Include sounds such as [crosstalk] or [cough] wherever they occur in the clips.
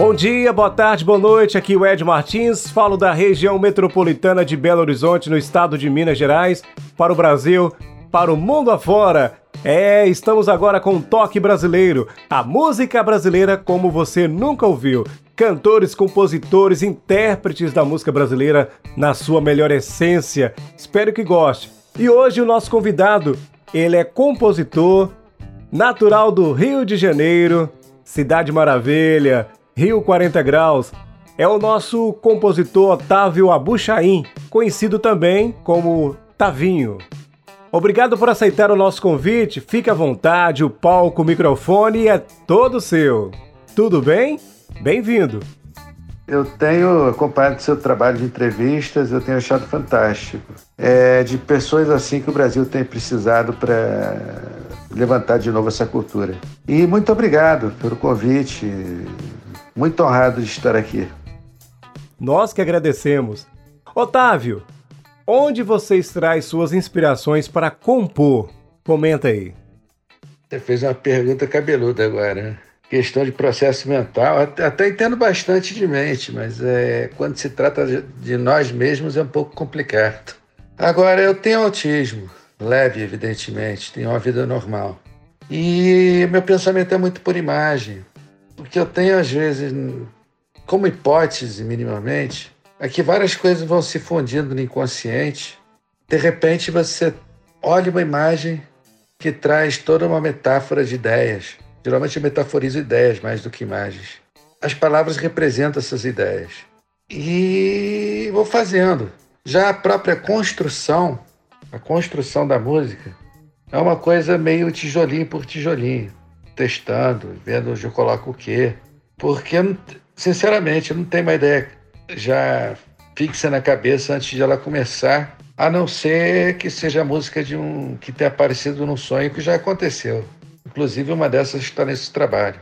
Bom dia, boa tarde, boa noite. Aqui é o Ed Martins. Falo da região metropolitana de Belo Horizonte, no estado de Minas Gerais, para o Brasil, para o mundo afora. É, estamos agora com um toque brasileiro, a música brasileira como você nunca ouviu. Cantores, compositores, intérpretes da música brasileira na sua melhor essência. Espero que goste. E hoje o nosso convidado, ele é compositor, natural do Rio de Janeiro, Cidade Maravilha, Rio 40 Graus, é o nosso compositor Otávio Abuchain, conhecido também como Tavinho. Obrigado por aceitar o nosso convite, fique à vontade, o palco, o microfone é todo seu. Tudo bem? Bem-vindo! Eu tenho acompanhado seu trabalho de entrevistas, eu tenho achado fantástico. É de pessoas assim que o Brasil tem precisado para levantar de novo essa cultura. E muito obrigado pelo convite. Muito honrado de estar aqui. Nós que agradecemos. Otávio, onde você extrai suas inspirações para compor? Comenta aí. Você fez uma pergunta cabeluda agora. Né? Questão de processo mental, até entendo bastante de mente, mas é, quando se trata de nós mesmos é um pouco complicado. Agora, eu tenho autismo, leve, evidentemente, tenho uma vida normal. E meu pensamento é muito por imagem. Que eu tenho, às vezes, como hipótese, minimamente, é que várias coisas vão se fundindo no inconsciente. De repente, você olha uma imagem que traz toda uma metáfora de ideias. Geralmente eu metaforizo ideias mais do que imagens. As palavras representam essas ideias. E vou fazendo. Já a própria construção, a construção da música, é uma coisa meio tijolinho por tijolinho testando, vendo onde eu coloco o quê. Porque, sinceramente, eu não tenho uma ideia já fixa na cabeça antes de ela começar, a não ser que seja a música de um que tenha aparecido num sonho que já aconteceu. Inclusive, uma dessas está nesse trabalho.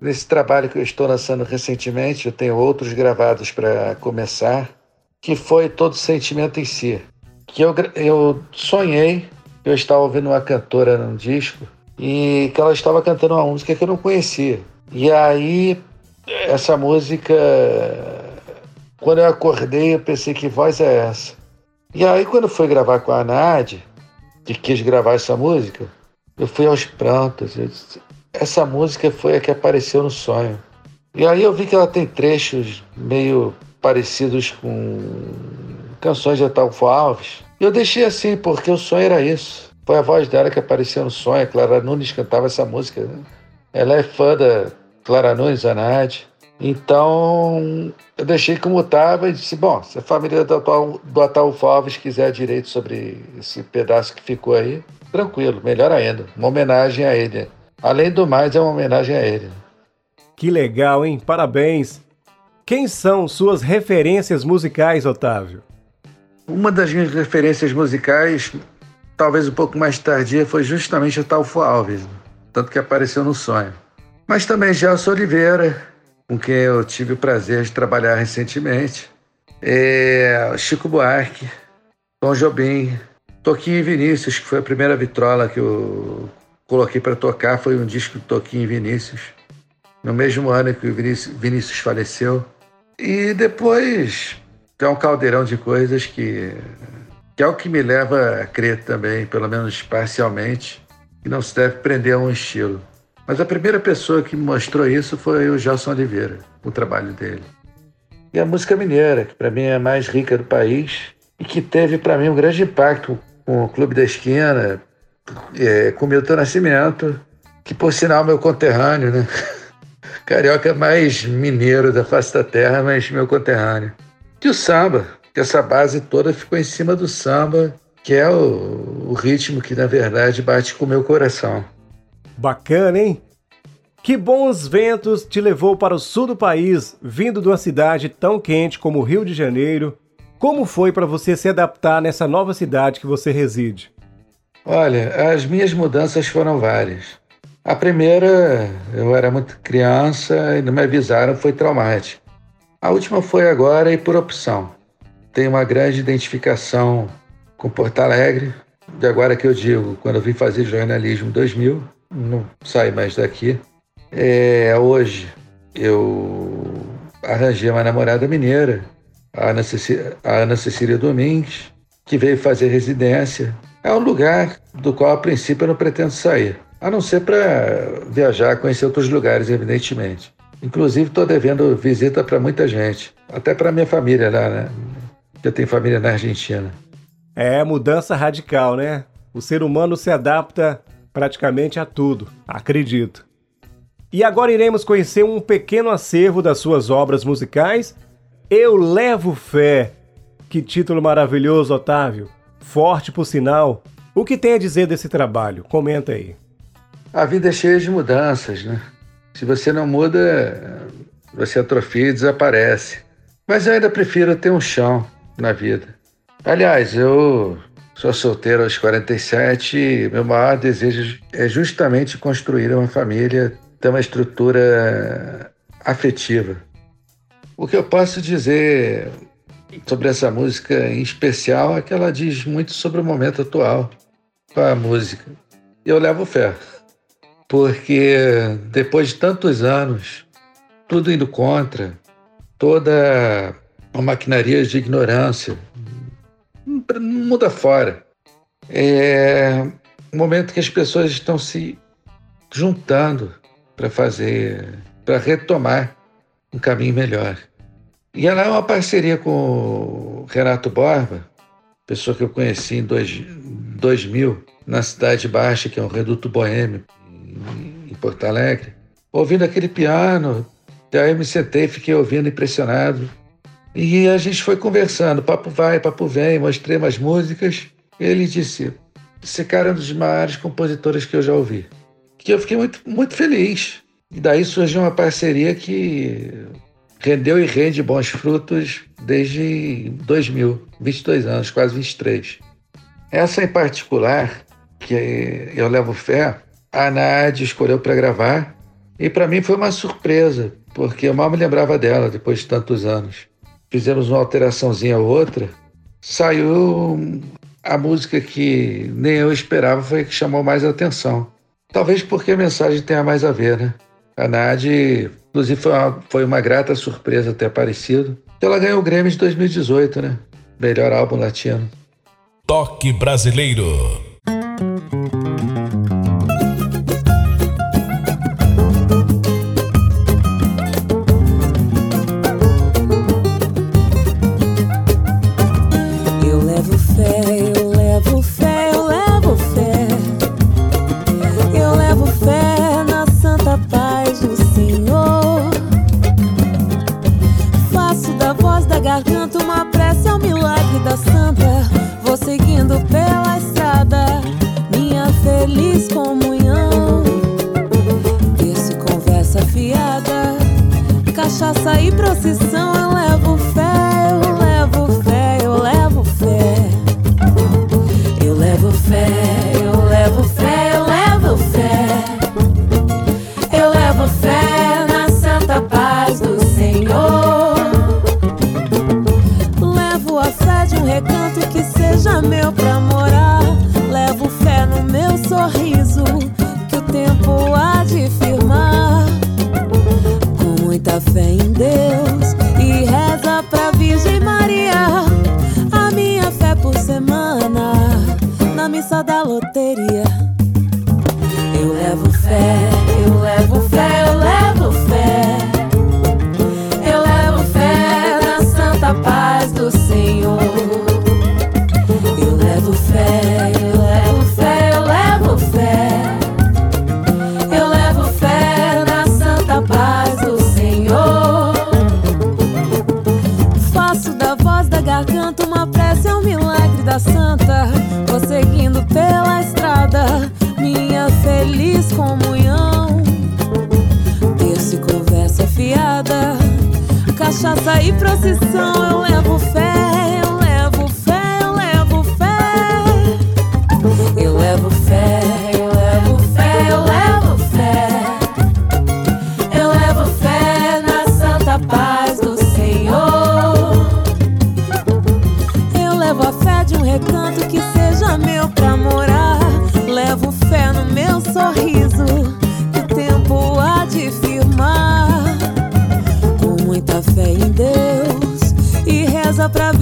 Nesse trabalho que eu estou lançando recentemente, eu tenho outros gravados para começar, que foi Todo Sentimento em Si. Que eu, eu sonhei, eu estava ouvindo uma cantora num disco, e que ela estava cantando uma música que eu não conhecia. E aí, essa música, quando eu acordei, eu pensei: que voz é essa? E aí, quando fui gravar com a Nádia, que quis gravar essa música, eu fui aos prantos. Disse, essa música foi a que apareceu no sonho. E aí eu vi que ela tem trechos meio parecidos com canções de Atalfo Alves. E eu deixei assim, porque o sonho era isso. Foi a voz dela que apareceu no sonho. A Clara Nunes cantava essa música. Né? Ela é fã da Clara Nunes, a Nádia. Então, eu deixei como estava e disse: bom, se a família do, atual, do Ataúfo Alves quiser direito sobre esse pedaço que ficou aí, tranquilo, melhor ainda. Uma homenagem a ele. Além do mais, é uma homenagem a ele. Que legal, hein? Parabéns. Quem são suas referências musicais, Otávio? Uma das minhas referências musicais talvez um pouco mais tardia, foi justamente o Talfo Alves, tanto que apareceu no sonho. Mas também Gelson Oliveira, com quem eu tive o prazer de trabalhar recentemente, é, Chico Buarque, Tom Jobim, Toquinho e Vinícius, que foi a primeira vitrola que eu coloquei para tocar, foi um disco de Toquinho e Vinícius, no mesmo ano que o Vinícius, Vinícius faleceu. E depois tem um caldeirão de coisas que que é o que me leva a crer também, pelo menos parcialmente, que não se deve prender a um estilo. Mas a primeira pessoa que me mostrou isso foi o Gelson Oliveira, o trabalho dele. E a música mineira, que para mim é a mais rica do país e que teve para mim um grande impacto com o Clube da Esquina, é, com Milton Nascimento, que por sinal meu conterrâneo, né? [laughs] Carioca mais mineiro da face da terra, mas meu conterrâneo. E o samba, que essa base toda ficou em cima do samba, que é o, o ritmo que, na verdade, bate com o meu coração. Bacana, hein? Que bons ventos te levou para o sul do país, vindo de uma cidade tão quente como o Rio de Janeiro? Como foi para você se adaptar nessa nova cidade que você reside? Olha, as minhas mudanças foram várias. A primeira, eu era muito criança e não me avisaram, foi traumática. A última foi agora e por opção. Tenho uma grande identificação com Porto Alegre, de agora que eu digo, quando eu vim fazer jornalismo em 2000, não saí mais daqui. É, hoje eu arranjei uma namorada mineira, a Ana, Cecília, a Ana Cecília Domingues, que veio fazer residência. É um lugar do qual, a princípio, eu não pretendo sair, a não ser para viajar, conhecer outros lugares, evidentemente. Inclusive, estou devendo visita para muita gente, até para minha família lá, né? Eu tenho família na Argentina. É mudança radical, né? O ser humano se adapta praticamente a tudo, acredito. E agora iremos conhecer um pequeno acervo das suas obras musicais. Eu levo fé. Que título maravilhoso, Otávio. Forte por sinal. O que tem a dizer desse trabalho? Comenta aí. A vida é cheia de mudanças, né? Se você não muda, você atrofia e desaparece. Mas eu ainda prefiro ter um chão na vida. Aliás, eu sou solteiro aos 47 e meu maior desejo é justamente construir uma família, ter uma estrutura afetiva. O que eu posso dizer sobre essa música em especial é que ela diz muito sobre o momento atual com a música. E eu levo fé, porque depois de tantos anos, tudo indo contra, toda uma maquinaria de ignorância, muda fora. É um momento que as pessoas estão se juntando para fazer, para retomar um caminho melhor. E ela é uma parceria com o Renato Borba, pessoa que eu conheci em dois, 2000, na Cidade Baixa, que é um reduto boêmio, em Porto Alegre. Ouvindo aquele piano, daí eu me sentei, fiquei ouvindo, impressionado. E a gente foi conversando, papo vai, papo vem, mostrei umas músicas. Ele disse: Esse cara é um dos maiores compositores que eu já ouvi. Que eu fiquei muito, muito feliz. E daí surgiu uma parceria que rendeu e rende bons frutos desde 2000, 22 anos, quase 23. Essa em particular, que eu levo fé, a Nádia escolheu para gravar e para mim foi uma surpresa, porque eu mal me lembrava dela depois de tantos anos. Fizemos uma alteraçãozinha ou outra, saiu a música que nem eu esperava, foi a que chamou mais atenção. Talvez porque a mensagem tenha mais a ver, né? A Nádia, inclusive, foi uma, foi uma grata surpresa ter aparecido. Ela ganhou o Grêmio de 2018, né? Melhor álbum latino. Toque Brasileiro.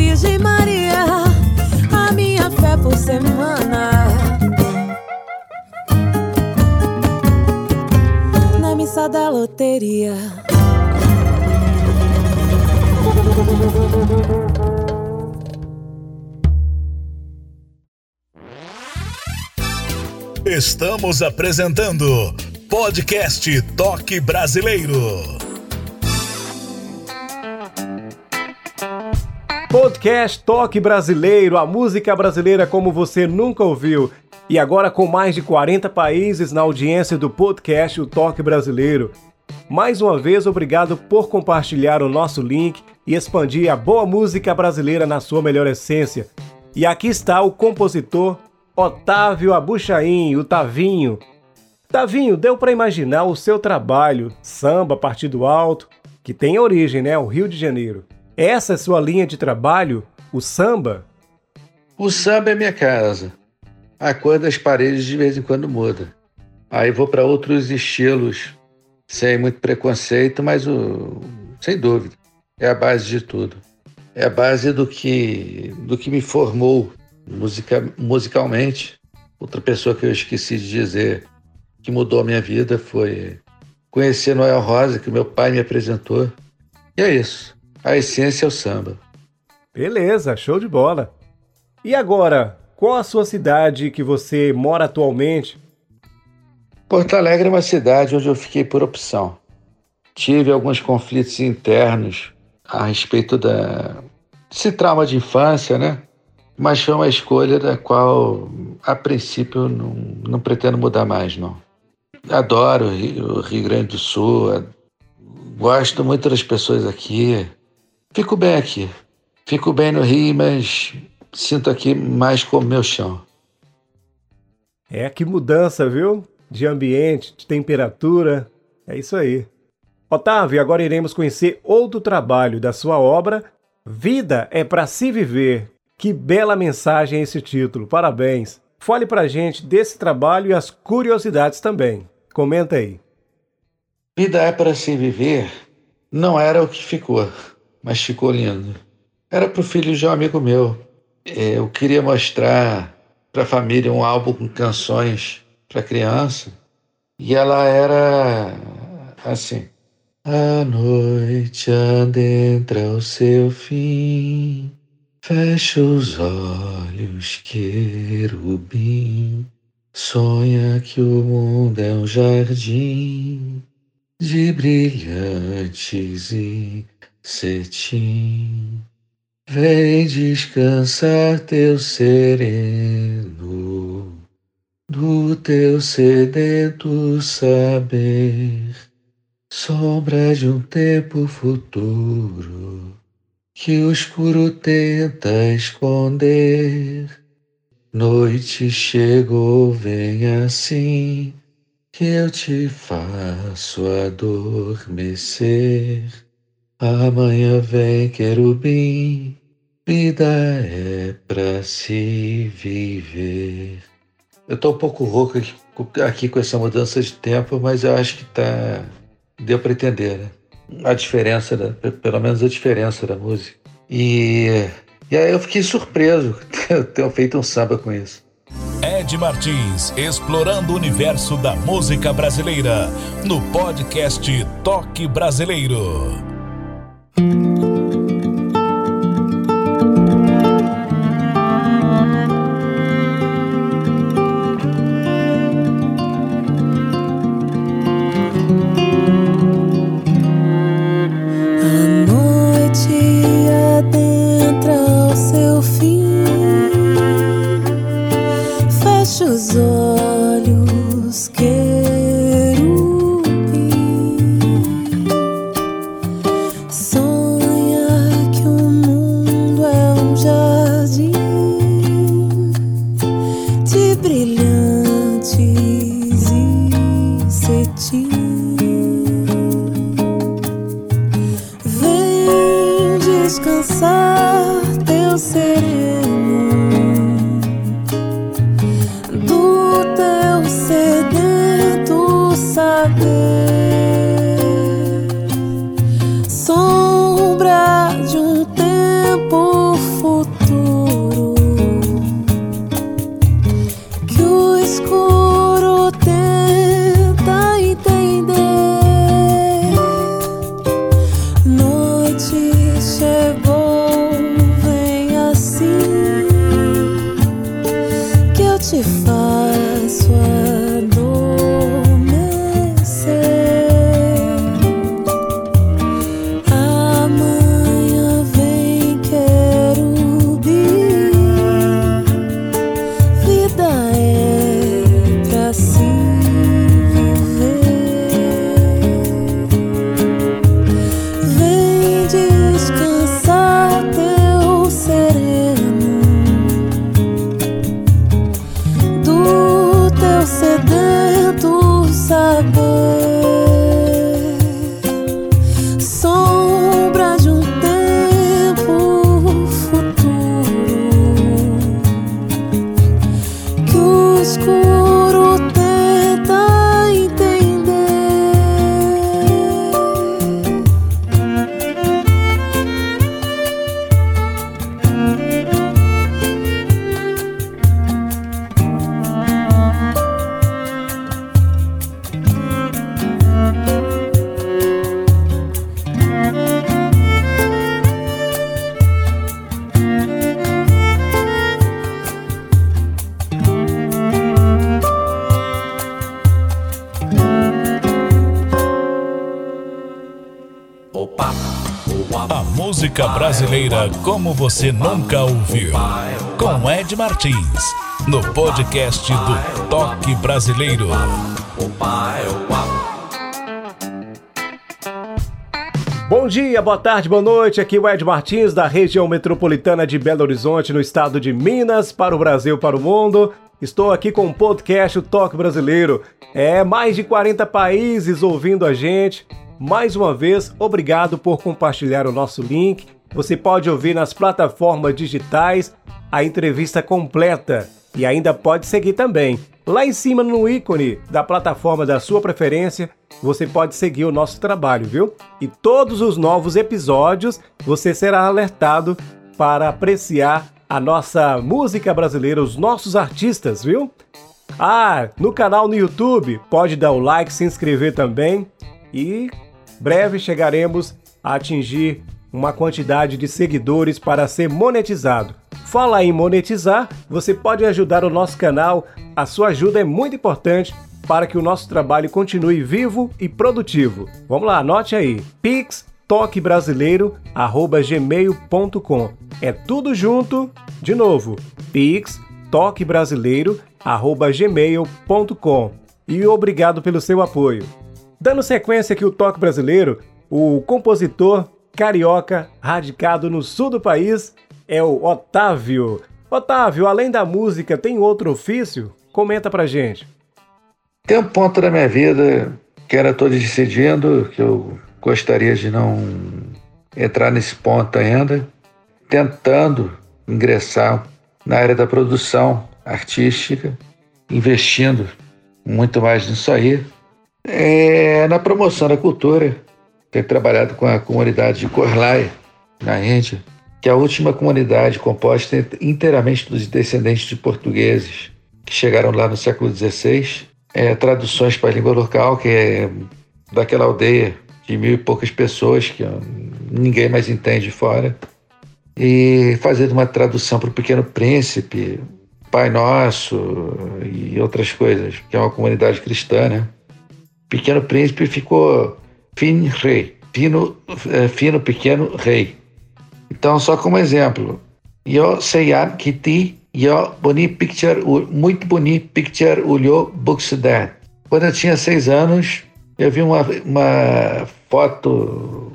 Virgem Maria. A minha fé por semana. Na missa da loteria. Estamos apresentando Podcast Toque Brasileiro. Podcast Toque Brasileiro, a música brasileira como você nunca ouviu. E agora com mais de 40 países na audiência do podcast O Toque Brasileiro. Mais uma vez, obrigado por compartilhar o nosso link e expandir a boa música brasileira na sua melhor essência. E aqui está o compositor Otávio Abuchain, o Tavinho. Tavinho, deu para imaginar o seu trabalho, samba Partido Alto, que tem origem, né, o Rio de Janeiro. Essa é sua linha de trabalho, o samba? O samba é minha casa. A cor das paredes de vez em quando muda. Aí vou para outros estilos, sem muito preconceito, mas o, sem dúvida, é a base de tudo. É a base do que, do que me formou musica, musicalmente. Outra pessoa que eu esqueci de dizer que mudou a minha vida foi conhecer Noel Rosa, que meu pai me apresentou. E é isso. A essência é o samba. Beleza, show de bola. E agora, qual a sua cidade que você mora atualmente? Porto Alegre é uma cidade onde eu fiquei por opção. Tive alguns conflitos internos a respeito da desse trauma de infância, né? Mas foi uma escolha da qual, a princípio, não, não pretendo mudar mais, não. Adoro o Rio Grande do Sul, gosto muito das pessoas aqui. Fico bem aqui. Fico bem no Rio, mas sinto aqui mais como meu chão. É, que mudança, viu? De ambiente, de temperatura. É isso aí. Otávio, agora iremos conhecer outro trabalho da sua obra, Vida é para se viver. Que bela mensagem esse título. Parabéns. Fale pra gente desse trabalho e as curiosidades também. Comenta aí. Vida é para se viver não era o que ficou, mas ficou lindo. Era pro filho de um amigo meu. É, eu queria mostrar para a família um álbum com canções para criança e ela era assim. A noite adentra o seu fim, fecha os olhos, querubim, sonha que o mundo é um jardim de brilhantes e cetim. Vem descansar teu sereno do teu sedento saber sombra de um tempo futuro que o escuro tenta esconder. Noite chegou, vem assim que eu te faço adormecer. Amanhã vem, querubim, vida é pra se viver. Eu tô um pouco rouco aqui, aqui com essa mudança de tempo, mas eu acho que tá deu para entender, né? A diferença, pelo menos a diferença da música. E, e aí eu fiquei surpreso [laughs] ter feito um samba com isso. Ed Martins, explorando o universo da música brasileira, no podcast Toque Brasileiro. Sedento brasileira como você nunca ouviu. Com Ed Martins, no podcast do Toque Brasileiro. Bom dia, boa tarde, boa noite. Aqui é o Ed Martins, da região metropolitana de Belo Horizonte, no estado de Minas, para o Brasil, para o mundo. Estou aqui com o podcast O Toque Brasileiro. É mais de 40 países ouvindo a gente. Mais uma vez, obrigado por compartilhar o nosso link. Você pode ouvir nas plataformas digitais a entrevista completa e ainda pode seguir também. Lá em cima no ícone da plataforma da sua preferência, você pode seguir o nosso trabalho, viu? E todos os novos episódios você será alertado para apreciar a nossa música brasileira, os nossos artistas, viu? Ah, no canal no YouTube, pode dar o like, se inscrever também e breve chegaremos a atingir uma quantidade de seguidores para ser monetizado. Fala em monetizar, você pode ajudar o nosso canal. A sua ajuda é muito importante para que o nosso trabalho continue vivo e produtivo. Vamos lá, anote aí. Pix toquebrasileiro@gmail.com. É tudo junto. De novo. Pix toquebrasileiro@gmail.com. E obrigado pelo seu apoio. Dando sequência aqui o toque brasileiro, o compositor carioca radicado no sul do país é o Otávio. Otávio, além da música, tem outro ofício? Comenta pra gente. Tem um ponto da minha vida que era todo decidindo, que eu gostaria de não entrar nesse ponto ainda, tentando ingressar na área da produção artística, investindo muito mais nisso aí, é, na promoção da cultura, tenho trabalhado com a comunidade de Korlai, na Índia, que é a última comunidade composta inteiramente dos descendentes de portugueses que chegaram lá no século XVI. É, traduções para a língua local, que é daquela aldeia de mil e poucas pessoas que ninguém mais entende fora, e fazendo uma tradução para o Pequeno Príncipe, Pai Nosso e outras coisas, que é uma comunidade cristã, né? Pequeno Príncipe ficou Fin Rei, fino, é, fino pequeno rei. Então, só como exemplo, sei que ti, eu boni picture, muito boni picture olhou buxudan. Quando eu tinha seis anos, eu vi uma, uma foto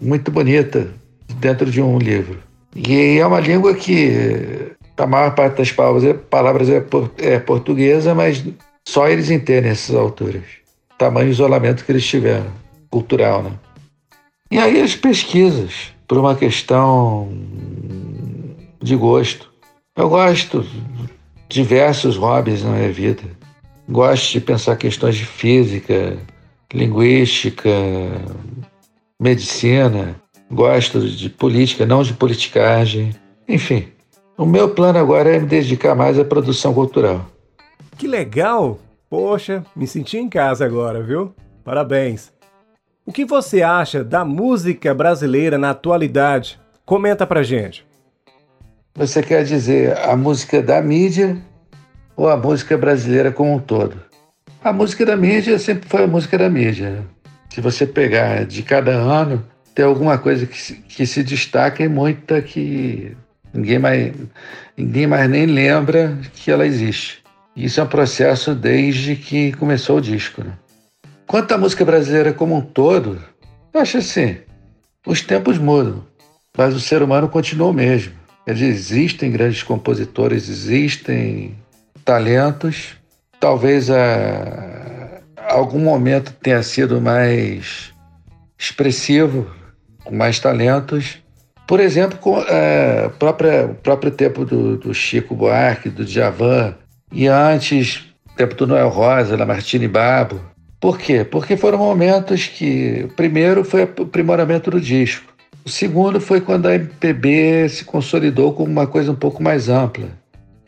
muito bonita dentro de um livro. E é uma língua que a maior parte das palavras é, é, é portuguesa, mas só eles entendem essas alturas tamanho isolamento que eles tiveram, cultural, né? E aí as pesquisas, por uma questão de gosto. Eu gosto de diversos hobbies na minha vida. Gosto de pensar questões de física, linguística, medicina. Gosto de política, não de politicagem. Enfim, o meu plano agora é me dedicar mais à produção cultural. Que legal! Poxa, me senti em casa agora, viu? Parabéns! O que você acha da música brasileira na atualidade? Comenta pra gente. Você quer dizer a música da mídia ou a música brasileira como um todo? A música da mídia sempre foi a música da mídia. Se você pegar de cada ano, tem alguma coisa que se, que se destaca e muita que ninguém mais, ninguém mais nem lembra que ela existe. Isso é um processo desde que começou o disco. Né? Quanto à música brasileira como um todo, eu acho assim: os tempos mudam, mas o ser humano continua o mesmo. Existem grandes compositores, existem talentos. Talvez a, algum momento tenha sido mais expressivo, com mais talentos. Por exemplo, com é, própria, o próprio tempo do, do Chico Buarque, do Djavan, e antes, tempo do Noel Rosa, da Martini Babo. Por quê? Porque foram momentos que, primeiro foi o aprimoramento do disco. O segundo foi quando a MPB se consolidou como uma coisa um pouco mais ampla.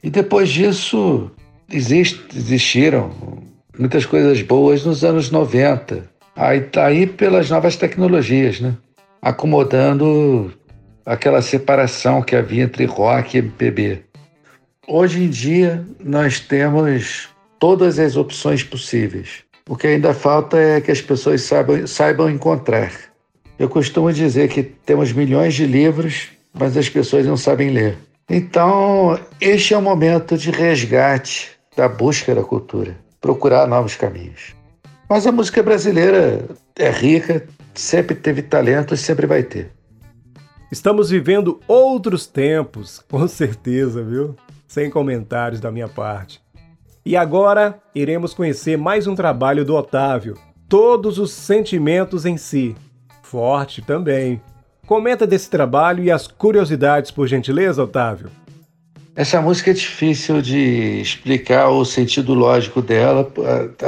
E depois disso, exist, existiram muitas coisas boas nos anos 90. Aí tá aí pelas novas tecnologias, né? Acomodando aquela separação que havia entre rock e MPB. Hoje em dia, nós temos todas as opções possíveis. O que ainda falta é que as pessoas saibam, saibam encontrar. Eu costumo dizer que temos milhões de livros, mas as pessoas não sabem ler. Então, este é o momento de resgate da busca da cultura, procurar novos caminhos. Mas a música brasileira é rica, sempre teve talento e sempre vai ter. Estamos vivendo outros tempos, com certeza, viu? Sem comentários da minha parte. E agora iremos conhecer mais um trabalho do Otávio, Todos os Sentimentos em Si. Forte também. Comenta desse trabalho e as curiosidades, por gentileza, Otávio. Essa música é difícil de explicar o sentido lógico dela,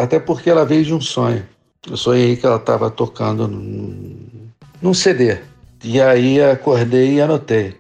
até porque ela veio de um sonho. Eu sonhei que ela estava tocando num, CD. E aí acordei e anotei.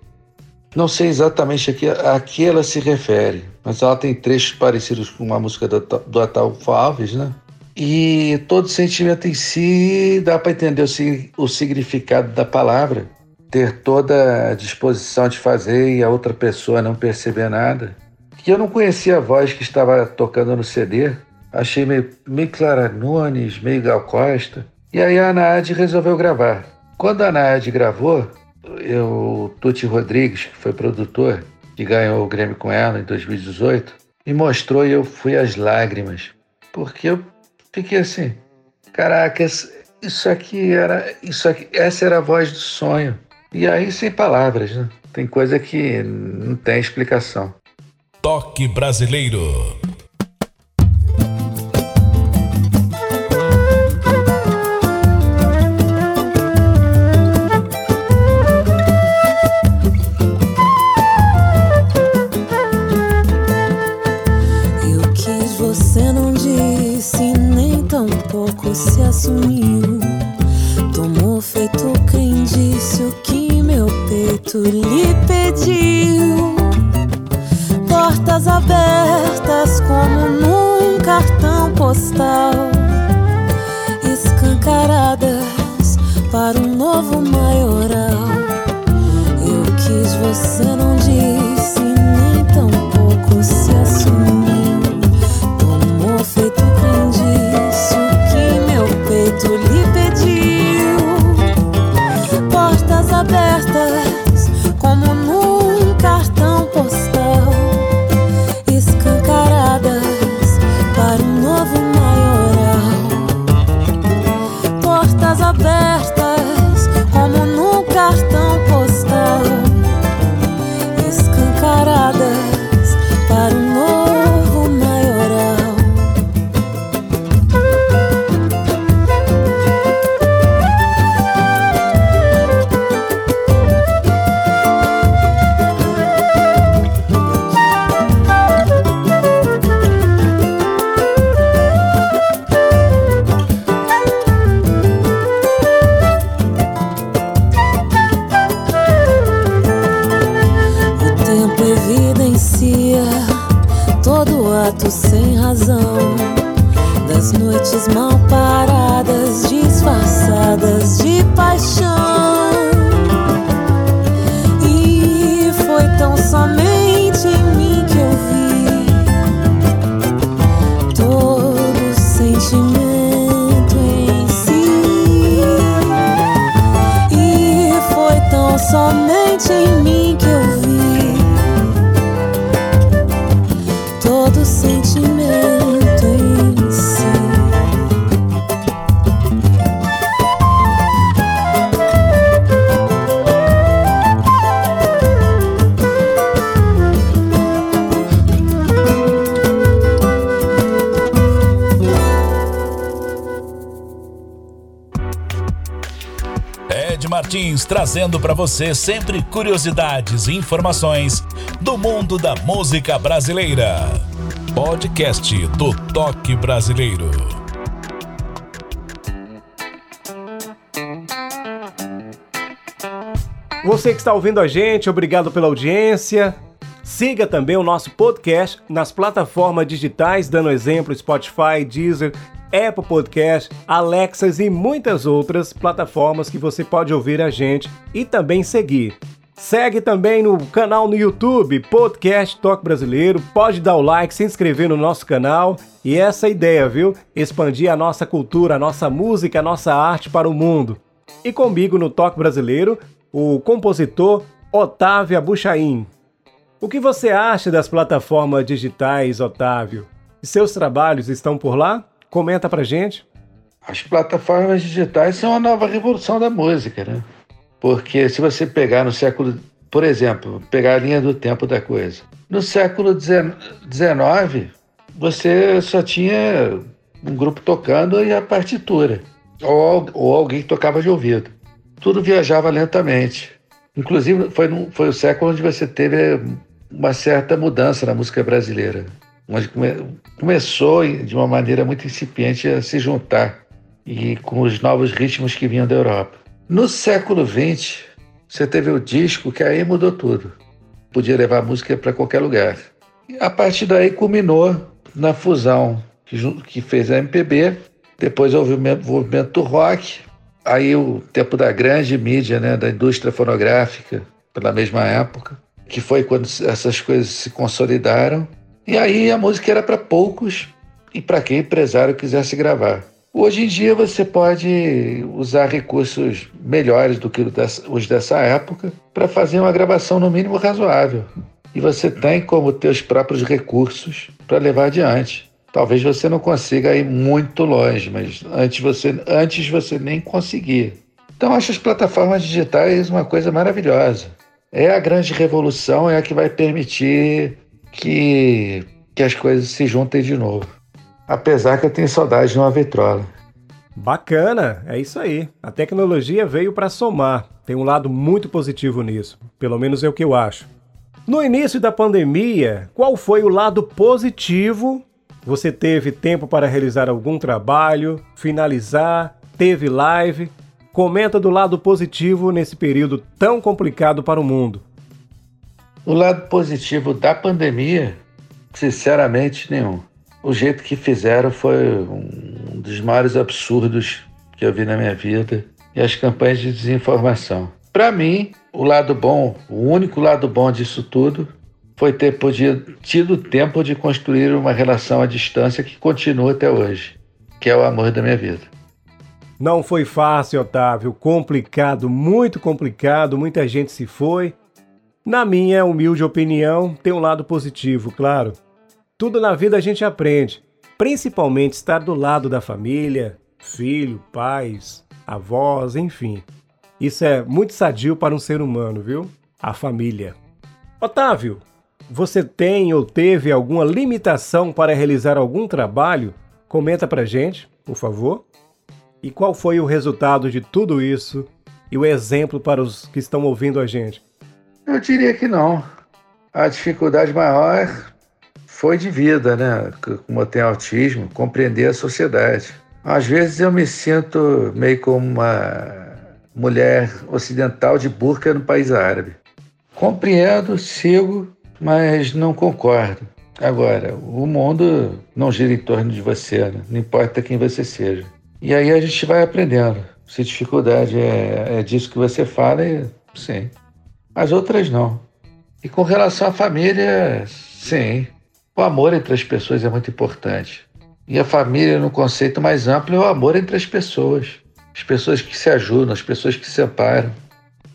Não sei exatamente a que, a que ela se refere, mas ela tem trechos parecidos com uma música do, do Ataúfo Alves, né? E todo sentimento em si dá para entender o, o significado da palavra, ter toda a disposição de fazer e a outra pessoa não perceber nada. Que eu não conhecia a voz que estava tocando no CD, achei meio, meio Clara Nunes, meio Gal Costa. E aí a Naad resolveu gravar. Quando a Naad gravou, eu, Tuti Rodrigues, que foi produtor, que ganhou o Grêmio com ela em 2018, me mostrou e eu fui às lágrimas. Porque eu fiquei assim, caraca, isso aqui era, isso aqui, essa era a voz do sonho. E aí sem palavras, né? Tem coisa que não tem explicação. Toque brasileiro. Meu peito lhe pediu. Portas abertas como num cartão postal, escancaradas para um novo maioral. Eu quis, você não Trazendo para você sempre curiosidades e informações do mundo da música brasileira. Podcast do Toque Brasileiro. Você que está ouvindo a gente, obrigado pela audiência. Siga também o nosso podcast nas plataformas digitais, dando exemplo Spotify, Deezer, Apple Podcast, Alexas e muitas outras plataformas que você pode ouvir a gente e também seguir. Segue também no canal no YouTube, Podcast Toque Brasileiro. Pode dar o like, se inscrever no nosso canal. E essa é ideia, viu? Expandir a nossa cultura, a nossa música, a nossa arte para o mundo. E comigo no Toque Brasileiro, o compositor Otávio Abuchain. O que você acha das plataformas digitais, Otávio? Seus trabalhos estão por lá? Comenta pra gente. As plataformas digitais são a nova revolução da música, né? Porque se você pegar no século, por exemplo, pegar a linha do tempo da coisa, no século XIX você só tinha um grupo tocando e a partitura, ou, ou alguém que tocava de ouvido. Tudo viajava lentamente. Inclusive foi, num, foi o século onde você teve uma certa mudança na música brasileira, onde come, começou de uma maneira muito incipiente a se juntar e com os novos ritmos que vinham da Europa. No século XX, você teve o disco que aí mudou tudo. Podia levar a música para qualquer lugar. E a partir daí culminou na fusão que, que fez a MPB, depois houve o movimento do rock, aí o tempo da grande mídia, né, da indústria fonográfica, pela mesma época, que foi quando essas coisas se consolidaram. E aí a música era para poucos e para quem empresário quisesse gravar. Hoje em dia você pode usar recursos melhores do que os dessa época para fazer uma gravação no mínimo razoável. E você tem como ter os próprios recursos para levar adiante. Talvez você não consiga ir muito longe, mas antes você, antes você nem conseguir. Então acho as plataformas digitais uma coisa maravilhosa. É a grande revolução, é a que vai permitir que, que as coisas se juntem de novo apesar que eu tenho saudade de uma vitrola. Bacana, é isso aí. A tecnologia veio para somar. Tem um lado muito positivo nisso, pelo menos é o que eu acho. No início da pandemia, qual foi o lado positivo? Você teve tempo para realizar algum trabalho, finalizar, teve live? Comenta do lado positivo nesse período tão complicado para o mundo. O lado positivo da pandemia, sinceramente, nenhum o jeito que fizeram foi um dos maiores absurdos que eu vi na minha vida e as campanhas de desinformação. Para mim, o lado bom, o único lado bom disso tudo foi ter podido, tido tempo de construir uma relação à distância que continua até hoje, que é o amor da minha vida. Não foi fácil, Otávio, complicado, muito complicado, muita gente se foi. Na minha humilde opinião, tem um lado positivo, claro. Tudo na vida a gente aprende, principalmente estar do lado da família, filho, pais, avós, enfim. Isso é muito sadio para um ser humano, viu? A família. Otávio, você tem ou teve alguma limitação para realizar algum trabalho? Comenta pra gente, por favor. E qual foi o resultado de tudo isso e o exemplo para os que estão ouvindo a gente? Eu diria que não. A dificuldade maior foi de vida, né? Como eu tenho autismo, compreender a sociedade. Às vezes eu me sinto meio como uma mulher ocidental de burca no país árabe. Compreendo, sigo, mas não concordo. Agora, o mundo não gira em torno de você, né? não importa quem você seja. E aí a gente vai aprendendo. Se dificuldade é, é disso que você fala, é, sim. As outras não. E com relação à família, sim. O amor entre as pessoas é muito importante. E a família, no conceito mais amplo, é o amor entre as pessoas. As pessoas que se ajudam, as pessoas que se separam.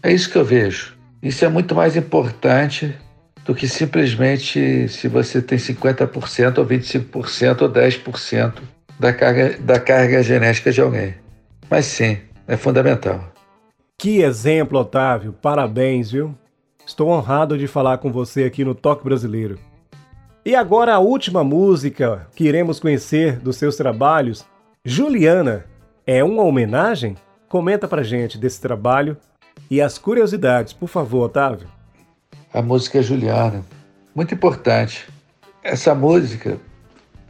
É isso que eu vejo. Isso é muito mais importante do que simplesmente se você tem 50% ou 25% ou 10% da carga, da carga genética de alguém. Mas sim, é fundamental. Que exemplo, Otávio. Parabéns, viu? Estou honrado de falar com você aqui no Toque Brasileiro. E agora a última música que iremos conhecer dos seus trabalhos, Juliana, é uma homenagem? Comenta pra gente desse trabalho e as curiosidades, por favor, Otávio a música Juliana. Muito importante. Essa música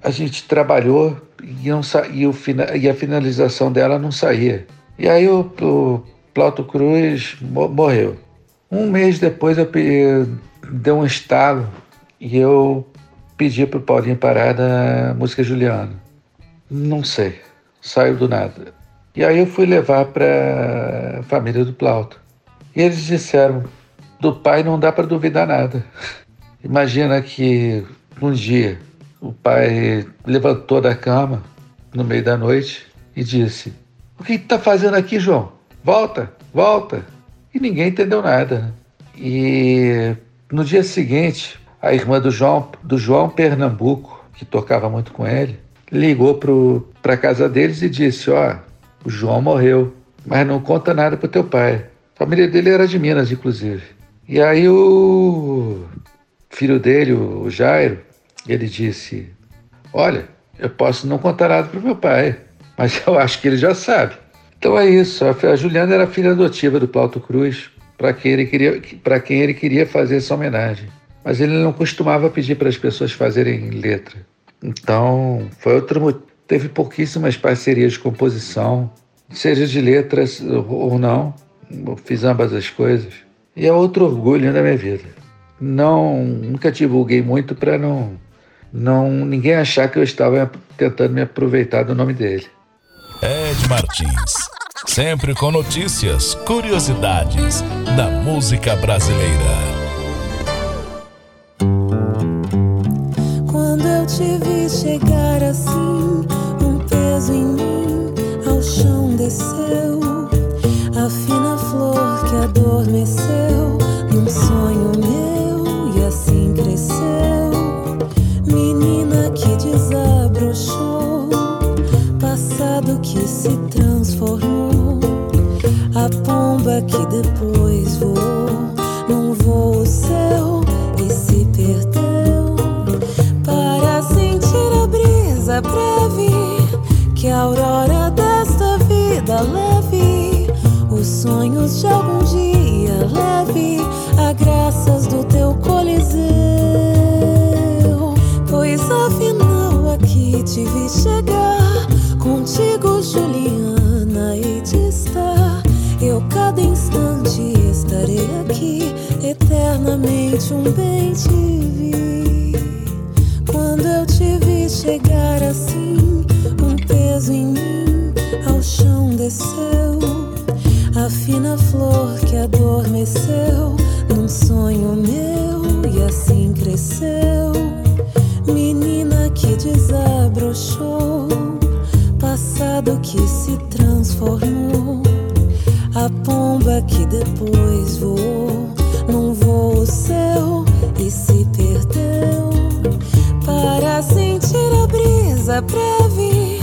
a gente trabalhou e, não sa e, o e a finalização dela não saía. E aí o, o Plauto Cruz morreu. Um mês depois eu dei um estalo e eu pedi para o Paulinho parar da música Juliana. Não sei, saiu do nada. E aí eu fui levar para a família do Plauto. E eles disseram, do pai não dá para duvidar nada. [laughs] Imagina que um dia o pai levantou da cama no meio da noite e disse: O que está fazendo aqui, João? Volta, volta. E ninguém entendeu nada. E no dia seguinte, a irmã do João, do João Pernambuco, que tocava muito com ele, ligou para a casa deles e disse: Ó, oh, o João morreu, mas não conta nada para teu pai. A família dele era de Minas, inclusive. E aí o filho dele, o Jairo, ele disse: Olha, eu posso não contar nada para meu pai, mas eu acho que ele já sabe. Então é isso. A Juliana era filha adotiva do Plauto Cruz, para quem ele queria, quem ele queria fazer essa homenagem. Mas ele não costumava pedir para as pessoas fazerem letra. Então foi outro teve pouquíssimas parcerias de composição, seja de letras ou não. Fiz ambas as coisas. E é outro orgulho da minha vida. Não, nunca divulguei muito para não, não ninguém achar que eu estava tentando me aproveitar do nome dele. Ed Martins, sempre com notícias, curiosidades da música brasileira. Quando eu te vi chegar assim, um peso em mim ao chão desceu, a fina flor que adormeceu. Brisa breve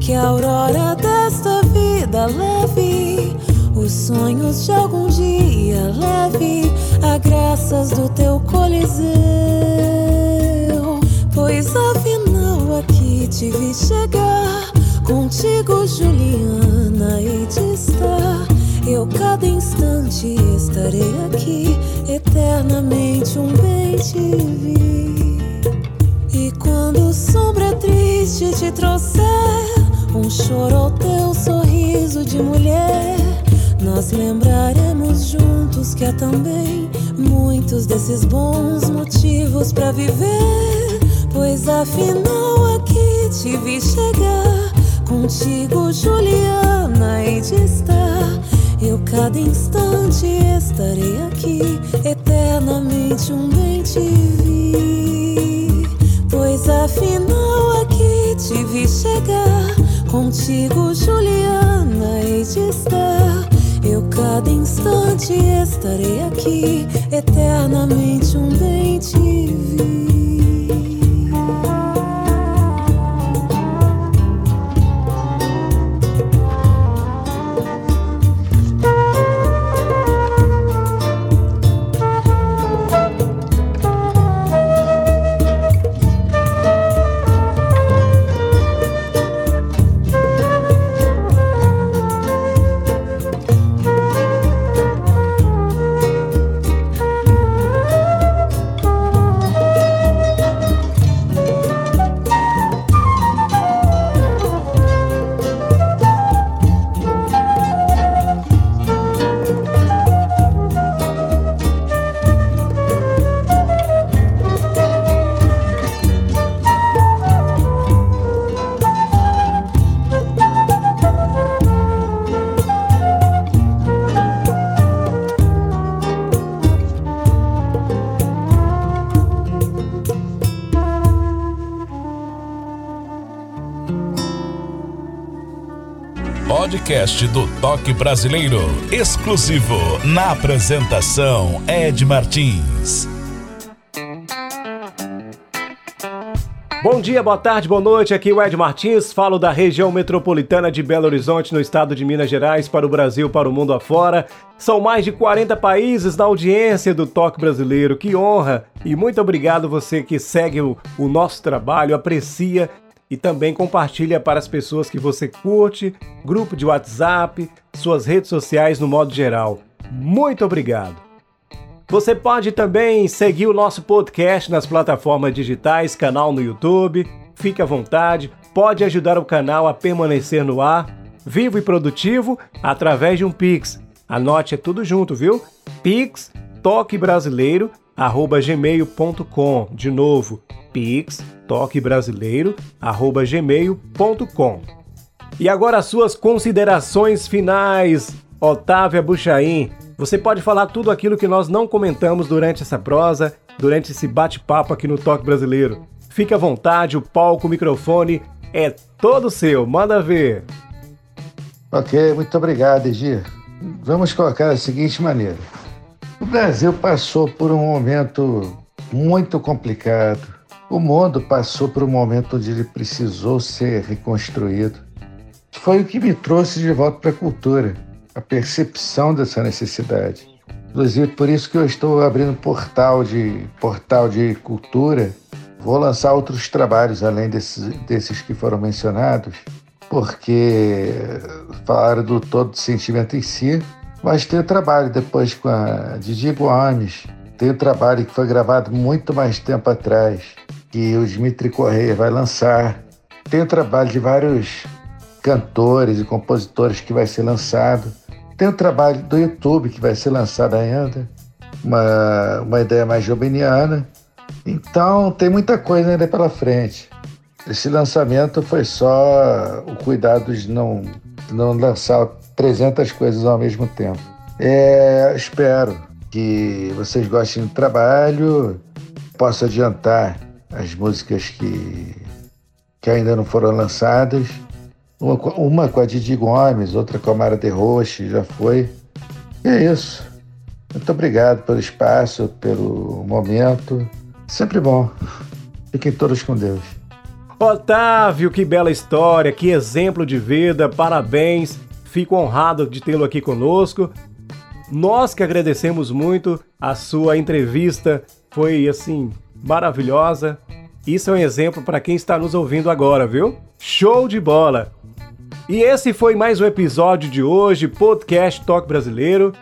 que a aurora desta vida leve os sonhos de algum dia leve a graças do teu coliseu pois afinal aqui te vi chegar contigo Juliana e de estar eu cada instante estarei aqui, eternamente um bem te vi. Triste te trouxer, um choro ao teu sorriso de mulher, nós lembraremos juntos que há também muitos desses bons motivos para viver. Pois afinal aqui te vi chegar. Contigo, Juliana, e de estar. Eu cada instante estarei aqui, eternamente um bem te Contigo, Juliana, hei de estar. Eu cada instante estarei aqui, eternamente podcast do Toque Brasileiro, exclusivo na apresentação Ed Martins. Bom dia, boa tarde, boa noite. Aqui é o Ed Martins. Falo da região metropolitana de Belo Horizonte, no estado de Minas Gerais, para o Brasil, para o mundo afora. São mais de 40 países na audiência do Toque Brasileiro. Que honra! E muito obrigado você que segue o, o nosso trabalho, aprecia e também compartilha para as pessoas que você curte, grupo de WhatsApp, suas redes sociais no modo geral. Muito obrigado. Você pode também seguir o nosso podcast nas plataformas digitais, canal no YouTube. Fique à vontade, pode ajudar o canal a permanecer no ar, vivo e produtivo, através de um Pix. Anote é tudo junto, viu? Pix toquebrasileiro@gmail.com. De novo, pix toquebrasileiro@gmail.com. E agora as suas considerações finais, Otávia Buchaim. Você pode falar tudo aquilo que nós não comentamos durante essa prosa, durante esse bate-papo aqui no Toque Brasileiro. Fique à vontade, o palco, o microfone é todo seu. Manda ver. Ok, muito obrigado, Egir. Vamos colocar da seguinte maneira. O Brasil passou por um momento muito complicado o mundo passou por um momento onde ele precisou ser reconstruído. Foi o que me trouxe de volta para a cultura, a percepção dessa necessidade. Inclusive, por isso que eu estou abrindo um portal de, portal de cultura. Vou lançar outros trabalhos além desses, desses que foram mencionados, porque falaram do todo sentimento em si, mas tem trabalho depois com a Didi Gomes, tem o trabalho que foi gravado muito mais tempo atrás, que o Dmitry Correia vai lançar. Tem o trabalho de vários cantores e compositores que vai ser lançado. Tem o trabalho do YouTube que vai ser lançado ainda, uma, uma ideia mais joveniana. Então tem muita coisa ainda pela frente. Esse lançamento foi só o cuidado de não, de não lançar 300 coisas ao mesmo tempo. É, espero que vocês gostem do trabalho, posso adiantar as músicas que, que ainda não foram lançadas. Uma, uma com a Didi Gomes, outra com a Mara de Roche, já foi. E é isso. Muito obrigado pelo espaço, pelo momento. Sempre bom. Fiquem todos com Deus. Otávio, que bela história, que exemplo de vida, parabéns. Fico honrado de tê-lo aqui conosco. Nós que agradecemos muito a sua entrevista, foi assim maravilhosa. Isso é um exemplo para quem está nos ouvindo agora, viu? Show de bola! E esse foi mais um episódio de hoje, podcast Toque Brasileiro.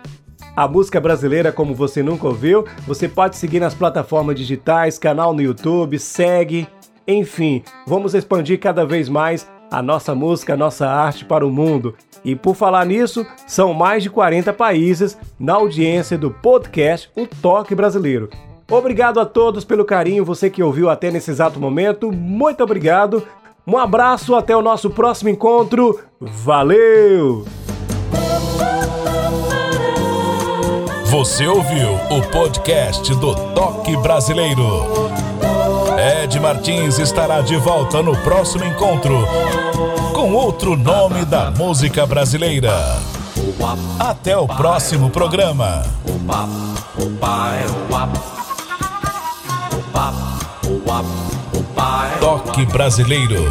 A música brasileira como você nunca ouviu, você pode seguir nas plataformas digitais, canal no YouTube, segue, enfim, vamos expandir cada vez mais a nossa música, a nossa arte para o mundo. E por falar nisso, são mais de 40 países na audiência do podcast O Toque Brasileiro. Obrigado a todos pelo carinho, você que ouviu até nesse exato momento, muito obrigado. Um abraço, até o nosso próximo encontro. Valeu! Você ouviu o podcast do Toque Brasileiro. Ed Martins estará de volta no próximo encontro com outro nome da música brasileira. Até o próximo programa. Toque Brasileiro.